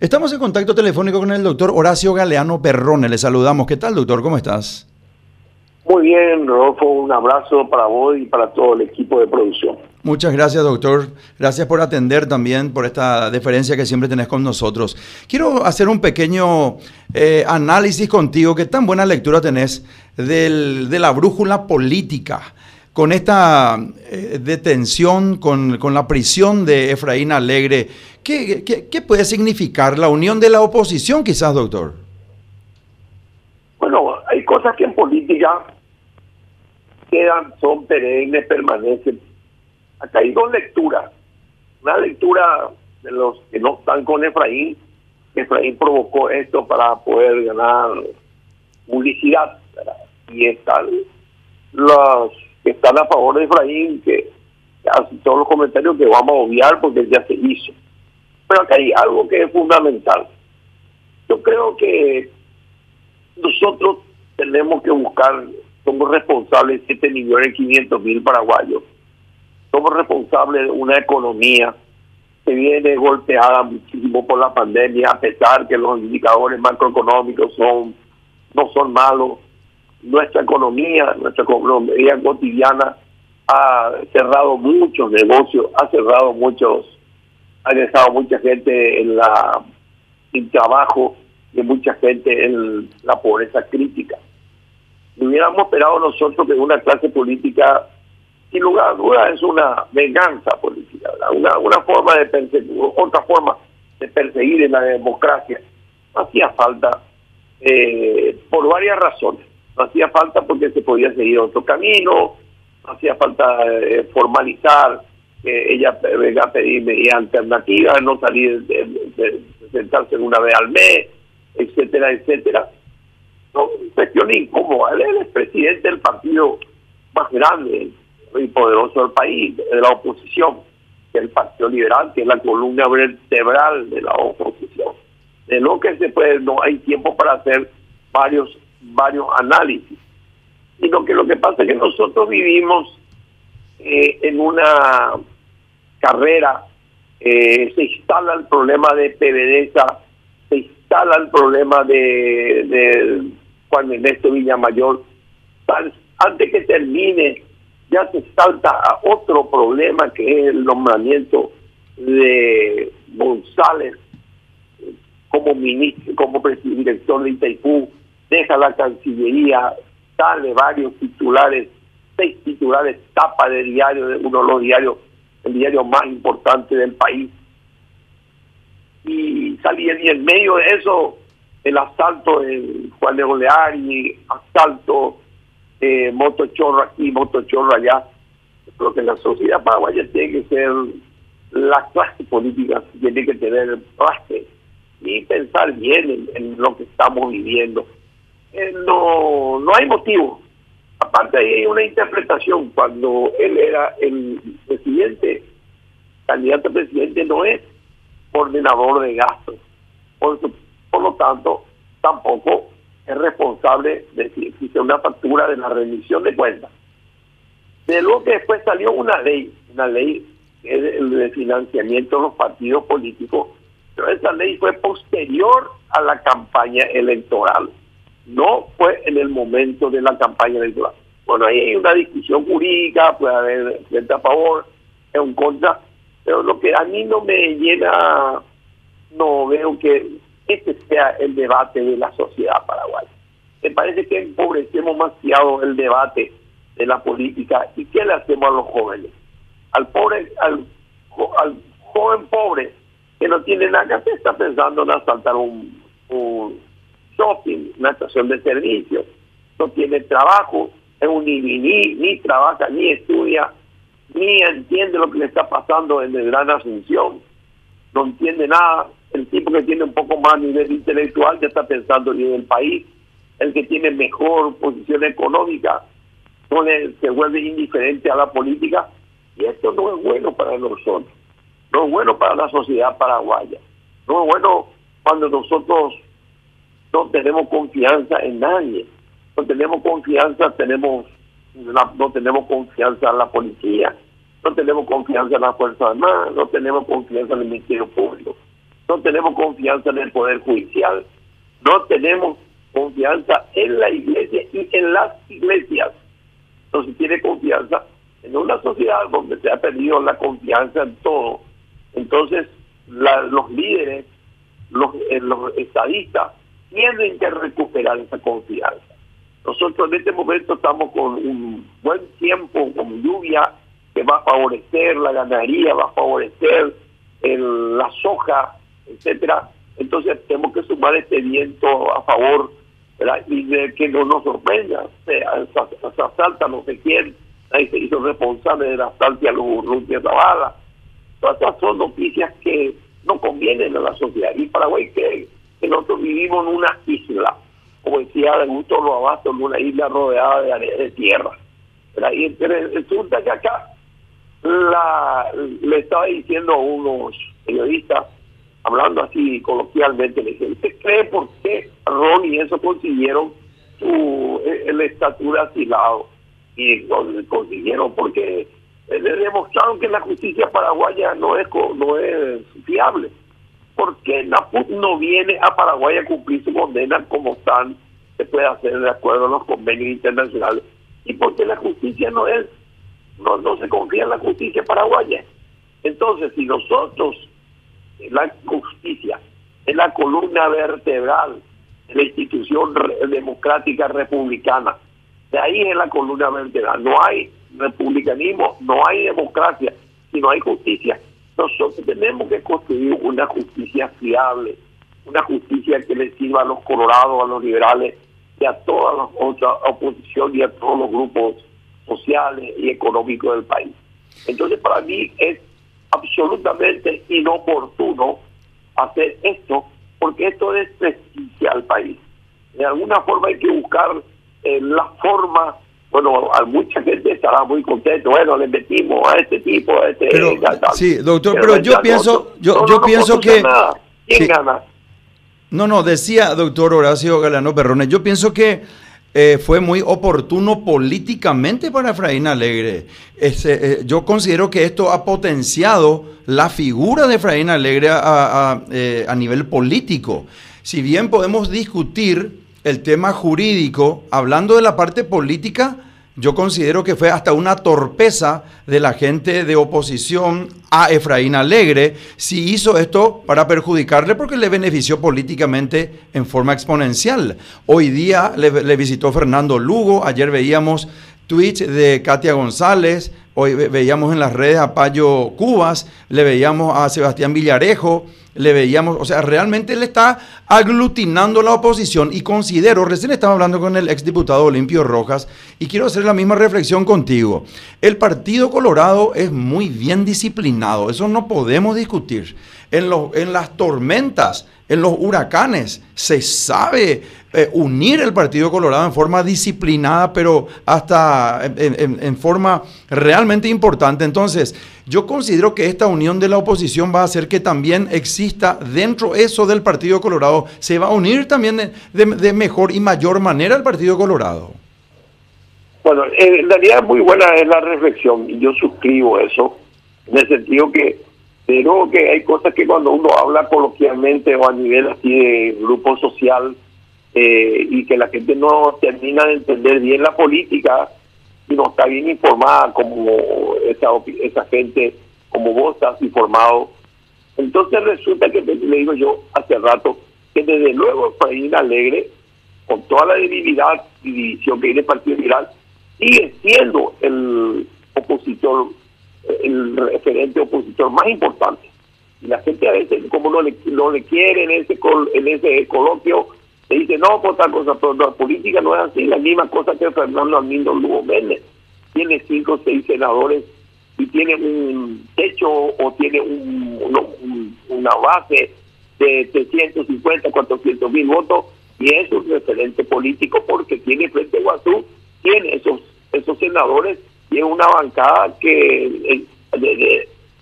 Estamos en contacto telefónico con el doctor Horacio Galeano Perrone. Le saludamos. ¿Qué tal, doctor? ¿Cómo estás? Muy bien, Rodolfo. Un abrazo para vos y para todo el equipo de producción. Muchas gracias, doctor. Gracias por atender también, por esta deferencia que siempre tenés con nosotros. Quiero hacer un pequeño eh, análisis contigo. ¿Qué tan buena lectura tenés del, de la brújula política? Con esta eh, detención, con, con, la prisión de Efraín Alegre, ¿qué, ¿qué, qué, puede significar la unión de la oposición quizás, doctor? Bueno, hay cosas que en política quedan, son perennes, permanecen acá hay dos lecturas. Una lectura de los que no están con Efraín, Efraín provocó esto para poder ganar publicidad. Y están los que están a favor de Efraín, que hacen todos los comentarios que vamos a obviar porque ya se hizo. Pero acá hay algo que es fundamental. Yo creo que nosotros tenemos que buscar, somos responsables de 7 millones 500 mil paraguayos somos responsables de una economía que viene golpeada muchísimo por la pandemia, a pesar que los indicadores macroeconómicos son no son malos. Nuestra economía, nuestra economía cotidiana ha cerrado muchos negocios, ha cerrado muchos, ha dejado mucha gente en la sin trabajo y mucha gente en la pobreza crítica. Hubiéramos esperado nosotros que una clase política sin lugar a dudas es una venganza política, una, una forma de perseguir, otra forma de perseguir en la democracia. Hacía falta eh, por varias razones. Hacía falta porque se podía seguir otro camino, no hacía falta eh, formalizar que ella venga a pedir medidas alternativas, no salir de, sentarse una vez al mes, etcétera, etcétera. No, cuestión incómoda. Él es presidente del partido más grande y poderoso del país, de la oposición, que es el Partido Liberal, que es la columna vertebral de la oposición. De lo que se puede, no hay tiempo para hacer varios, varios análisis. Sino que lo que pasa es que nosotros vivimos eh, en una carrera, eh, se instala el problema de PDVSA, se instala el problema de, de Juan Ernesto Villamayor, antes que termine ya se salta a otro problema que es el nombramiento de González como ministro, como director de Itaipú, deja la Cancillería, sale varios titulares, seis titulares, tapa de diario, de uno de los diarios, el diario más importante del país. Y salía y en medio de eso el asalto en Juan de Oleari, asalto eh, motochorro aquí, motochorro allá. Creo que la sociedad paraguaya tiene que ser la clase política, tiene que tener base y pensar bien en, lo que estamos viviendo. Eh, no, no hay motivo. Aparte hay una interpretación. Cuando él era el presidente, candidato a presidente no es ordenador de gastos. Por, lo tanto, tampoco es responsable de si existe una factura de la remisión de cuentas. De lo que después salió una ley, una ley de financiamiento de los partidos políticos, pero esa ley fue posterior a la campaña electoral, no fue en el momento de la campaña electoral. Bueno, ahí hay una discusión jurídica, puede haber gente a favor, en contra, pero lo que a mí no me llena, no veo que este sea el debate de la sociedad paraguaya. Me parece que empobrecemos demasiado el debate de la política y qué le hacemos a los jóvenes. Al pobre, al, joven pobre que no tiene nada que hacer, está pensando en asaltar un, un shopping, una estación de servicio, no tiene trabajo, es un ni, ni, trabaja, ni estudia, ni entiende lo que le está pasando en el Gran Asunción, no entiende nada, el tipo que tiene un poco más nivel intelectual ya está pensando en el país, el que tiene mejor posición económica se vuelve indiferente a la política. Y esto no es bueno para nosotros, no es bueno para la sociedad paraguaya, no es bueno cuando nosotros no tenemos confianza en nadie, no tenemos confianza, tenemos no tenemos confianza en la policía, no tenemos confianza en la Fuerza Armada, no tenemos confianza en el Ministerio Público. No tenemos confianza en el Poder Judicial, no tenemos confianza en la iglesia y en las iglesias. Se tiene confianza en una sociedad donde se ha perdido la confianza en todo. Entonces, los líderes, los, eh, los estadistas, tienen que recuperar esa confianza. Nosotros en este momento estamos con un buen tiempo, con lluvia que va a favorecer la ganadería, va a favorecer el, la soja, etcétera. Entonces tenemos que sumar este viento a favor y de que no nos sorprenda. Se, se, asalta no sé quién, ahí se hizo responsable de la asalto a los Urrutia Zavala. Todas estas son noticias que no convienen a la sociedad. Y Paraguay que, que nosotros vivimos en una isla como decía de gusto lo abasto en una isla rodeada de áreas de tierra. Y resulta que acá la, le estaba diciendo a unos periodistas, hablando así coloquialmente, le dije, ¿usted cree por qué Ron y eso consiguieron su, el estatura asilado? Y consiguieron porque le demostraron que la justicia paraguaya no es no es fiable. ¿Por qué NAPUT no viene a Paraguay a cumplir su condena como están, se puede hacer de acuerdo a los convenios internacionales? Y porque la justicia no es, no, no se confía en la justicia paraguaya. Entonces, si nosotros, la justicia, es la columna vertebral de la institución democrática republicana, de ahí es la columna vertebral. No hay republicanismo, no hay democracia, si no hay justicia. Nosotros tenemos que construir una justicia fiable, una justicia que le sirva a los colorados, a los liberales y a toda la otra oposición y a todos los grupos sociales y económicos del país. Entonces, para mí es absolutamente inoportuno hacer esto, porque esto desprestigia al país. De alguna forma hay que buscar eh, la forma bueno, a mucha gente estará muy contento. Bueno, le metimos a este tipo, a este. Pero, sí, doctor, pero, yo pienso, yo, yo pienso que. ¿Quién gana? No, no, decía doctor Horacio Galano Perrones, yo pienso que eh, fue muy oportuno políticamente para Efraín Alegre. Este, yo considero que esto ha potenciado la figura de Efraín Alegre a, eh, a nivel político. Si bien podemos discutir el tema jurídico, hablando de la parte política, yo considero que fue hasta una torpeza de la gente de oposición a Efraín Alegre si hizo esto para perjudicarle porque le benefició políticamente en forma exponencial. Hoy día le, visitó Fernando Lugo, ayer veíamos tweets de Katia González, hoy veíamos en las redes a Payo Cubas, le veíamos a Sebastián Villarejo, le veíamos, o sea, realmente él está aglutinando la oposición y considero, recién estaba hablando con el exdiputado Olimpio Rojas y quiero hacer la misma reflexión contigo. El Partido Colorado es muy bien disciplinado, eso no podemos discutir. En, en las tormentas, en los huracanes, se sabe eh, unir el Partido Colorado en forma disciplinada, pero hasta en, forma realmente importante. Entonces, yo considero que esta unión de la oposición va a hacer que también exista dentro eso del Partido Colorado, se va a unir también de, mejor y mayor manera el Partido Colorado. Bueno, en realidad muy buena es la reflexión y yo suscribo eso, en el sentido que pero que hay cosas que cuando uno habla coloquialmente o a nivel así de grupo social eh, y que la gente no termina de entender bien la política y no está bien informada como esa, esa gente, como vos estás informado. Entonces resulta que, le digo yo hace rato, que desde luego Efraín Alegre, con toda la debilidad y división que tiene el Partido Liberal, sigue siendo el opositor el referente opositor más importante. Y la gente a veces, como no le, no le quiere en ese, en ese coloquio, le dice, no, por tal cosa, pero la política no es así, la misma cosa que Fernando Armindo Lugo Méndez. Tiene cinco o seis senadores y tiene un techo o tiene un, una base de 350, 400 mil votos y es un referente político porque tiene frente a Guazú, tiene esos, esos senadores y es una bancada que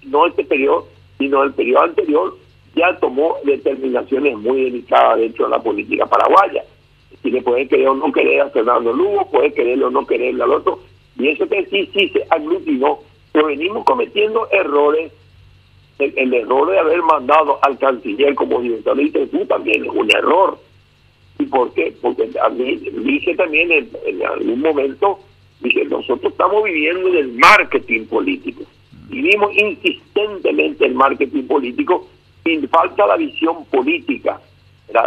no este periodo, sino el periodo anterior ya tomó determinaciones muy delicadas dentro de la política paraguaya. Si le puede querer o no querer a Fernando Lugo, puede quererle o no quererle al otro, y eso que sí, sí se aglutinó, pero venimos cometiendo errores el, error de haber mandado al canciller como director de tú también es un error. ¿Y por qué? Porque a mí dije también en algún momento, dije, nosotros estamos viviendo del marketing político. Vivimos insistentemente el marketing político sin falta la visión política.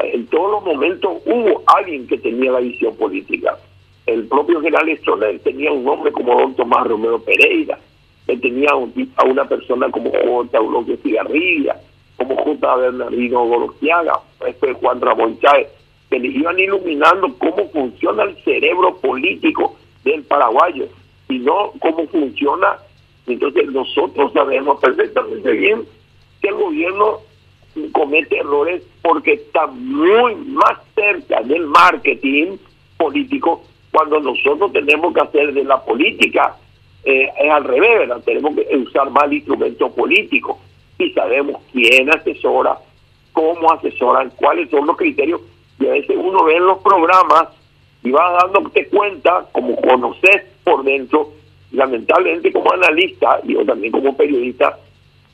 En todos los momentos hubo alguien que tenía la visión política. El propio general Stroller tenía un nombre como don Tomás Romero Pereira, que tenía a una persona como J. Eulogio Cigarrilla, como J. Bernardino Gorostiaga, después Juan Ramón Chávez, que le iban iluminando cómo funciona el cerebro político del paraguayo y no cómo funciona. Entonces nosotros sabemos perfectamente bien que el gobierno comete errores porque está muy más cerca del marketing político cuando nosotros tenemos que hacer de la política eh, es al revés. Tenemos que usar más instrumentos políticos y sabemos quién asesora, cómo asesoran, cuáles son los criterios. Y a veces uno ve en los programas y va dándote cuenta, como conoces por dentro, lamentablemente como analista y yo también como periodista,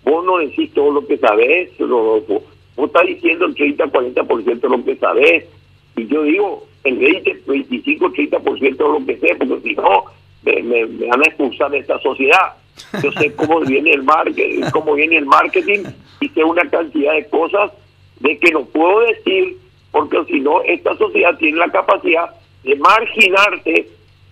vos no decís todo lo que sabés, Rodolfo. Vos estás diciendo el 30-40% de lo que sabés. Y yo digo el 20, 25, 30% de lo que sé, porque si no, me, van a expulsar de esta sociedad. Yo sé cómo viene el marketing, cómo viene el marketing y sé una cantidad de cosas de que no puedo decir, porque si no, esta sociedad tiene la capacidad de marginarte,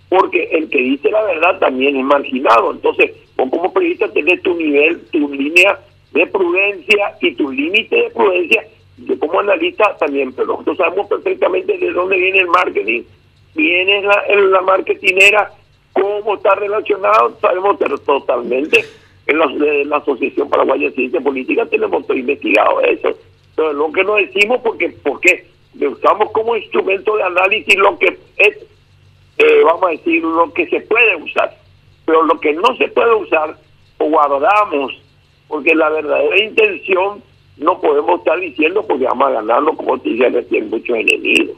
porque el que dice la verdad también es marginado. Entonces, vos como periodista tenés tu nivel, tu línea de prudencia y tu límite de prudencia. Yo como analista también, pero nosotros sabemos perfectamente de dónde viene el marketing, es la, la marketinera, cómo está relacionado, sabemos totalmente. En la, Asociación Paraguaya de Ciencia Política tenemos todo investigado eso. Pero lo que no decimos, porque, porque usamos como instrumento de análisis lo que es, eh, vamos a decir, lo que se puede usar. Pero lo que no se puede usar, o guardamos, porque la verdadera intención no podemos estar diciendo porque vamos a ganarlo, como te dije recién, muchos enemigos.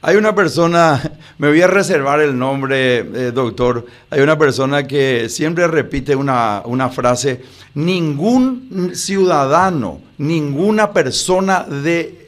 Hay una persona, me voy a reservar el nombre, eh, doctor, hay una persona que siempre repite una, una frase, ningún ciudadano, ninguna persona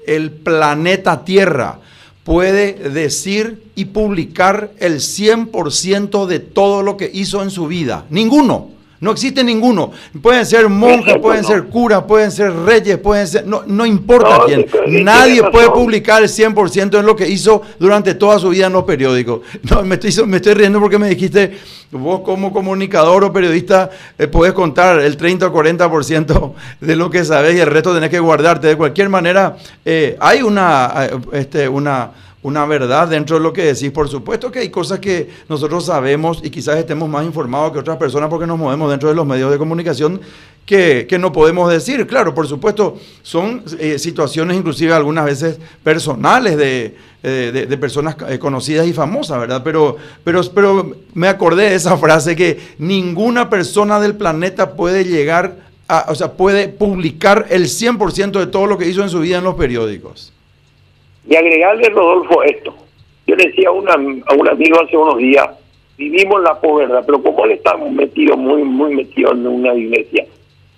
del planeta Tierra puede decir y publicar el 100% de todo lo que hizo en su vida. Ninguno. No existe ninguno. Pueden ser monjes, pueden ser curas, pueden ser reyes, pueden ser... No, no importa quién. Nadie puede publicar el 100% en lo que hizo durante toda su vida en los periódicos. No, me estoy, me estoy riendo porque me dijiste, vos como comunicador o periodista eh, puedes contar el 30 o 40% de lo que sabes y el resto tenés que guardarte. De cualquier manera, eh, hay una... Eh, este, una una verdad dentro de lo que decís. Por supuesto que hay cosas que nosotros sabemos y quizás estemos más informados que otras personas porque nos movemos dentro de los medios de comunicación que, no podemos decir. Claro, por supuesto, son eh, situaciones inclusive algunas veces personales de, eh, de, personas eh, conocidas y famosas, ¿verdad? Pero, pero, pero me acordé de esa frase que ninguna persona del planeta puede llegar a, o sea, puede publicar el 100% de todo lo que hizo en su vida en los periódicos. Y agregarle, Rodolfo, esto. Yo le decía a, una, a un amigo hace unos días, vivimos la posverdad, pero como él está metido, muy, muy metido en una iglesia,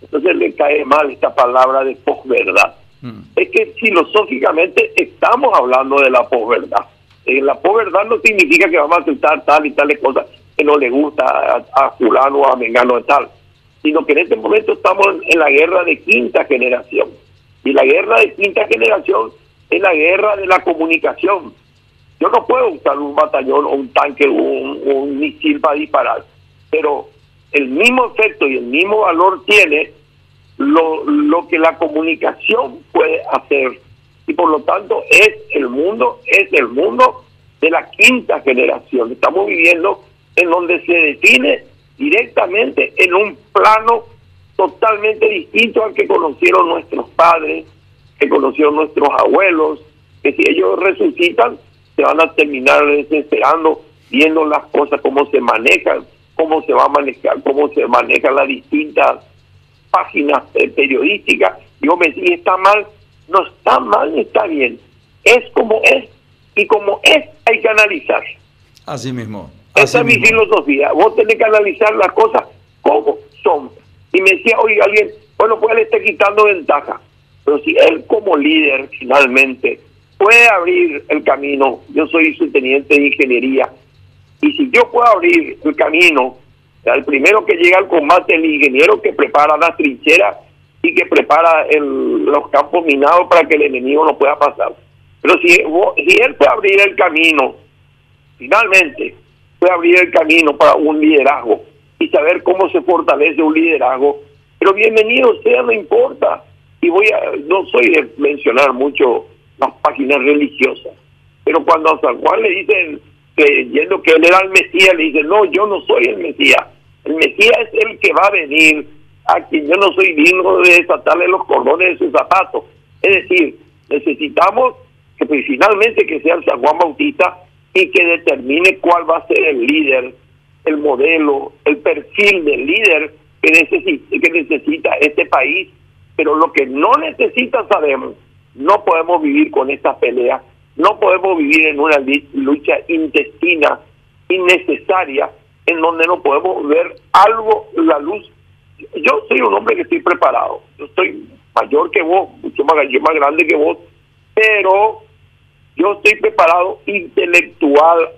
entonces le cae mal esta palabra de posverdad. Mm. Es que filosóficamente estamos hablando de la posverdad. Eh, la posverdad no significa que vamos a aceptar tal y tales cosas que no le gusta a, a fulano o a mengano de tal, sino que en este momento estamos en la guerra de quinta generación. Y la guerra de quinta generación es la guerra de la comunicación. Yo no puedo usar un batallón o un tanque o un, misil para disparar, pero el mismo efecto y el mismo valor tiene lo, lo que la comunicación puede hacer. Y por lo tanto es el mundo, es el mundo de la quinta generación. Estamos viviendo en donde se define directamente en un plano totalmente distinto al que conocieron nuestros padres, que conocieron nuestros abuelos, que si ellos resucitan, se van a terminar desesperando viendo las cosas, cómo se manejan, cómo se va a manejar, cómo se manejan las distintas páginas eh, periodísticas. Yo me si está mal, no está mal, está bien. Es como es, y como es, hay que analizar. Así mismo. Esa es mi filosofía. Vos tenés que analizar las cosas como son. Y me decía, oye, alguien, bueno, pues le esté quitando ventaja. Pero si él como líder finalmente puede abrir el camino, yo soy su teniente de ingeniería, y si yo puedo abrir el camino, el primero que llega al combate, el ingeniero que prepara las trincheras y que prepara los campos minados para que el enemigo no pueda pasar. Pero si, si él puede abrir el camino, finalmente puede abrir el camino para un liderazgo y saber cómo se fortalece un liderazgo, pero bienvenido sea, no importa. Y voy a, no soy de mencionar mucho las páginas religiosas, pero cuando a San Juan le dicen, creyendo que él era el Mesías, le dicen, no, yo no soy el Mesías, el Mesías es el que va a venir, a quien yo no soy digno de desatarle los cordones de sus zapatos. Es decir, necesitamos que finalmente que sea el San Juan Bautista y que determine cuál va a ser el líder, el modelo, el perfil del líder que necesita, que necesita este país. Pero lo que no necesita sabemos, no podemos vivir con esta pelea, no podemos vivir en una lucha intestina innecesaria en donde no podemos ver algo, la luz. Yo soy un hombre que estoy preparado, yo estoy mayor que vos, mucho más, yo más grande que vos, pero yo estoy preparado intelectual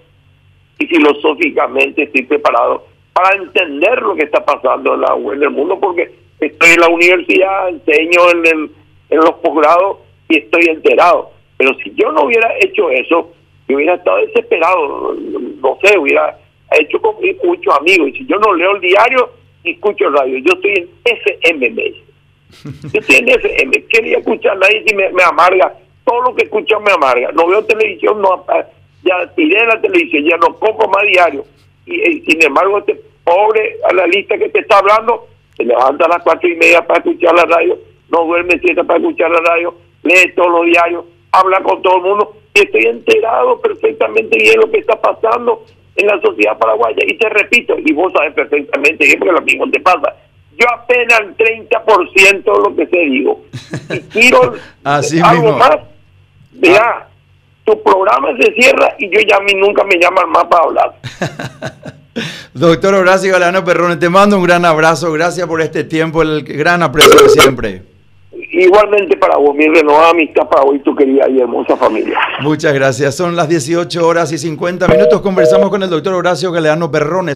y filosóficamente estoy preparado para entender lo que está pasando en, la, en el mundo porque estoy en la universidad, enseño en, el, en los posgrados y estoy enterado. Pero si yo no hubiera hecho eso, yo hubiera estado desesperado, no sé, hubiera hecho con muchos amigos. Y si yo no leo el diario y escucho el radio, yo estoy en FM. Yo estoy en FM. Quería escuchar nadie y me, me amarga todo lo que escucho me amarga. No veo televisión, no ya tiré la televisión, ya no compro más diario. Y, sin embargo, este pobre a la lista que te está hablando, se levanta a las cuatro y media para escuchar la radio, no duerme siete para escuchar la radio, lee todos los diarios, habla con todo el mundo. Y estoy enterado perfectamente bien lo que está pasando en la sociedad paraguaya. Y te repito, y vos sabes perfectamente bien porque lo mismo te pasa. Yo apenas el 30% de lo que se digo. Y quiero algo más Vea, tu programa se cierra y yo ya a mí nunca me llaman más para hablar. Doctor Horacio Galano Perrone, te mando un gran abrazo. Gracias por este tiempo, el gran aprecio de siempre. Igualmente para vos, mi renovada amistad para vos y tu querida y hermosa familia. Muchas gracias. Son las 18 horas y 50 minutos. Conversamos con el doctor Horacio Galeano Perrone.